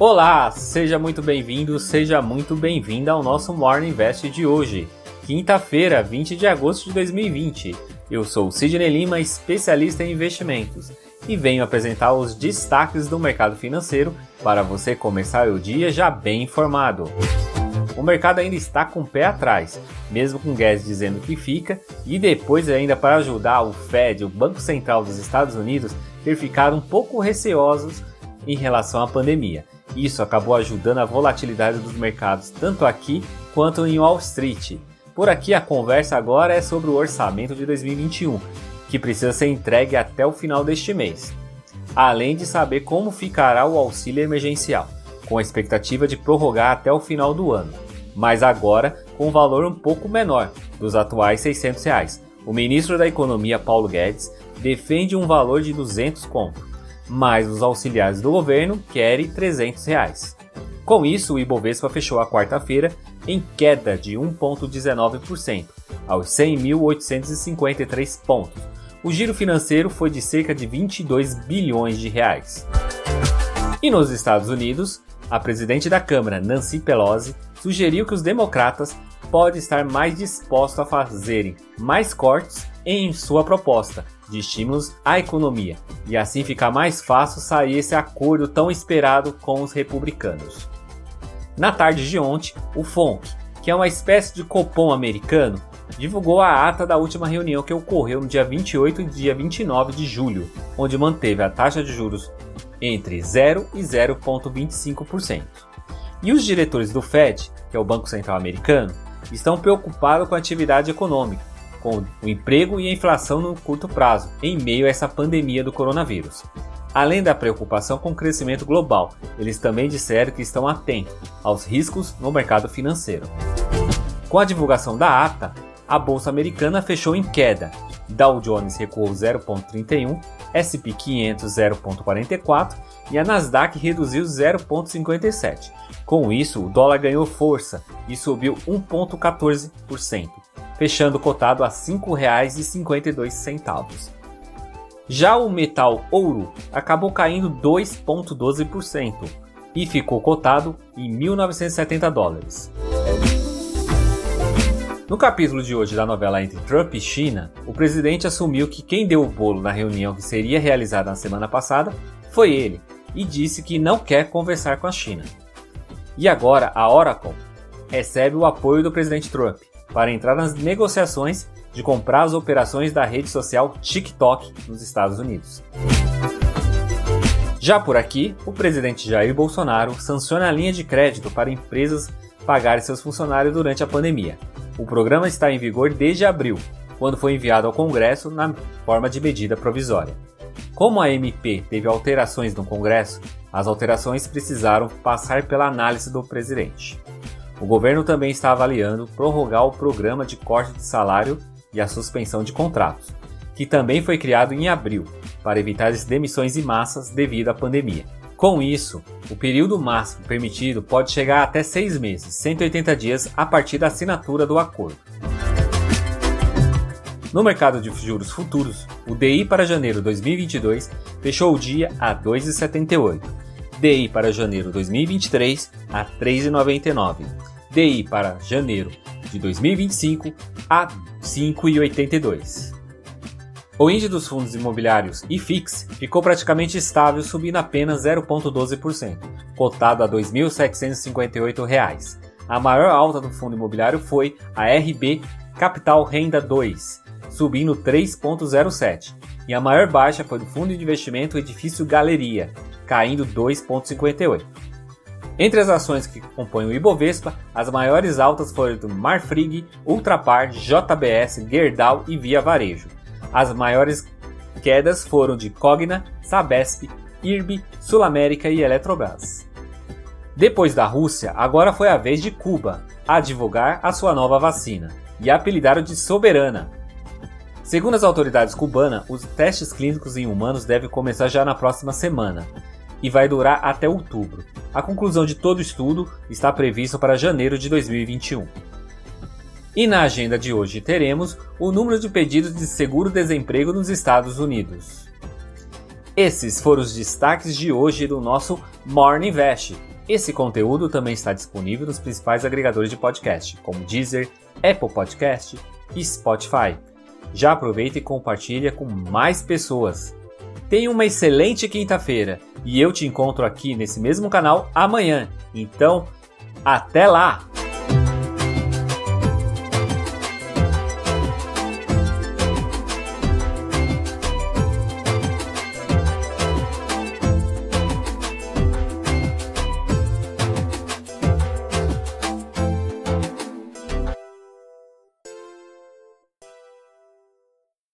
Olá, seja muito bem-vindo, seja muito bem-vinda ao nosso Morning Invest de hoje, quinta-feira, 20 de agosto de 2020. Eu sou Sidney Lima, especialista em investimentos, e venho apresentar os destaques do mercado financeiro para você começar o dia já bem informado. O mercado ainda está com o pé atrás, mesmo com Guedes dizendo que fica, e depois ainda para ajudar o Fed, o Banco Central dos Estados Unidos, ter ficado um pouco receosos em relação à pandemia. Isso acabou ajudando a volatilidade dos mercados tanto aqui quanto em Wall Street. Por aqui a conversa agora é sobre o orçamento de 2021, que precisa ser entregue até o final deste mês. Além de saber como ficará o auxílio emergencial, com a expectativa de prorrogar até o final do ano, mas agora com um valor um pouco menor dos atuais 600 reais. O ministro da Economia Paulo Guedes defende um valor de 200 conto, mas os auxiliares do governo querem 300 reais. Com isso, o Ibovespa fechou a quarta-feira em queda de 1,19%, aos 100.853 pontos. O giro financeiro foi de cerca de 22 bilhões de reais. E nos Estados Unidos, a presidente da Câmara, Nancy Pelosi, sugeriu que os democratas podem estar mais dispostos a fazerem mais cortes em sua proposta de estímulos à economia e assim ficar mais fácil sair esse acordo tão esperado com os republicanos. Na tarde de ontem, o FONC, que é uma espécie de copom americano, divulgou a ata da última reunião que ocorreu no dia 28 e dia 29 de julho, onde manteve a taxa de juros entre 0 e 0,25%. E os diretores do Fed, que é o Banco Central Americano, estão preocupados com a atividade econômica com o emprego e a inflação no curto prazo, em meio a essa pandemia do coronavírus. Além da preocupação com o crescimento global, eles também disseram que estão atentos aos riscos no mercado financeiro. Com a divulgação da ata, a bolsa americana fechou em queda. Dow Jones recuou 0,31, SP 500 0,44 e a Nasdaq reduziu 0,57. Com isso, o dólar ganhou força e subiu 1,14% fechando cotado a R$ 5,52. Já o metal ouro acabou caindo 2,12% e ficou cotado em 1.970 dólares. No capítulo de hoje da novela entre Trump e China, o presidente assumiu que quem deu o bolo na reunião que seria realizada na semana passada foi ele e disse que não quer conversar com a China. E agora a Oracle recebe o apoio do presidente Trump para entrar nas negociações de comprar as operações da rede social TikTok nos Estados Unidos. Já por aqui, o presidente Jair Bolsonaro sanciona a linha de crédito para empresas pagarem seus funcionários durante a pandemia. O programa está em vigor desde abril, quando foi enviado ao Congresso na forma de medida provisória. Como a MP teve alterações no Congresso, as alterações precisaram passar pela análise do presidente. O governo também está avaliando prorrogar o programa de corte de salário e a suspensão de contratos, que também foi criado em abril para evitar as demissões em massas devido à pandemia. Com isso, o período máximo permitido pode chegar até seis meses, 180 dias a partir da assinatura do acordo. No mercado de juros futuros, o DI para janeiro 2022 fechou o dia a 2,78, DI para janeiro 2023 a 3,99 DI para janeiro de 2025 a 5,82. O índice dos fundos imobiliários IFIX ficou praticamente estável, subindo apenas 0,12%, cotado a R$ 2.758. A maior alta do fundo imobiliário foi a RB Capital Renda 2, subindo 3,07%, e a maior baixa foi do fundo de investimento Edifício Galeria, caindo 2,58%. Entre as ações que compõem o Ibovespa, as maiores altas foram do Marfrig, Ultrapar, JBS, Gerdau e Via Varejo. As maiores quedas foram de Cogna, Sabesp, IRB, Sul América e Eletrobras. Depois da Rússia, agora foi a vez de Cuba a divulgar a sua nova vacina e a apelidaram de Soberana. Segundo as autoridades cubanas, os testes clínicos em humanos devem começar já na próxima semana e vai durar até outubro. A conclusão de todo o estudo está prevista para janeiro de 2021. E na agenda de hoje teremos o número de pedidos de seguro-desemprego nos Estados Unidos. Esses foram os destaques de hoje do nosso Morning Invest. Esse conteúdo também está disponível nos principais agregadores de podcast, como Deezer, Apple Podcast e Spotify. Já aproveita e compartilha com mais pessoas. Tenha uma excelente quinta-feira e eu te encontro aqui nesse mesmo canal amanhã. Então, até lá!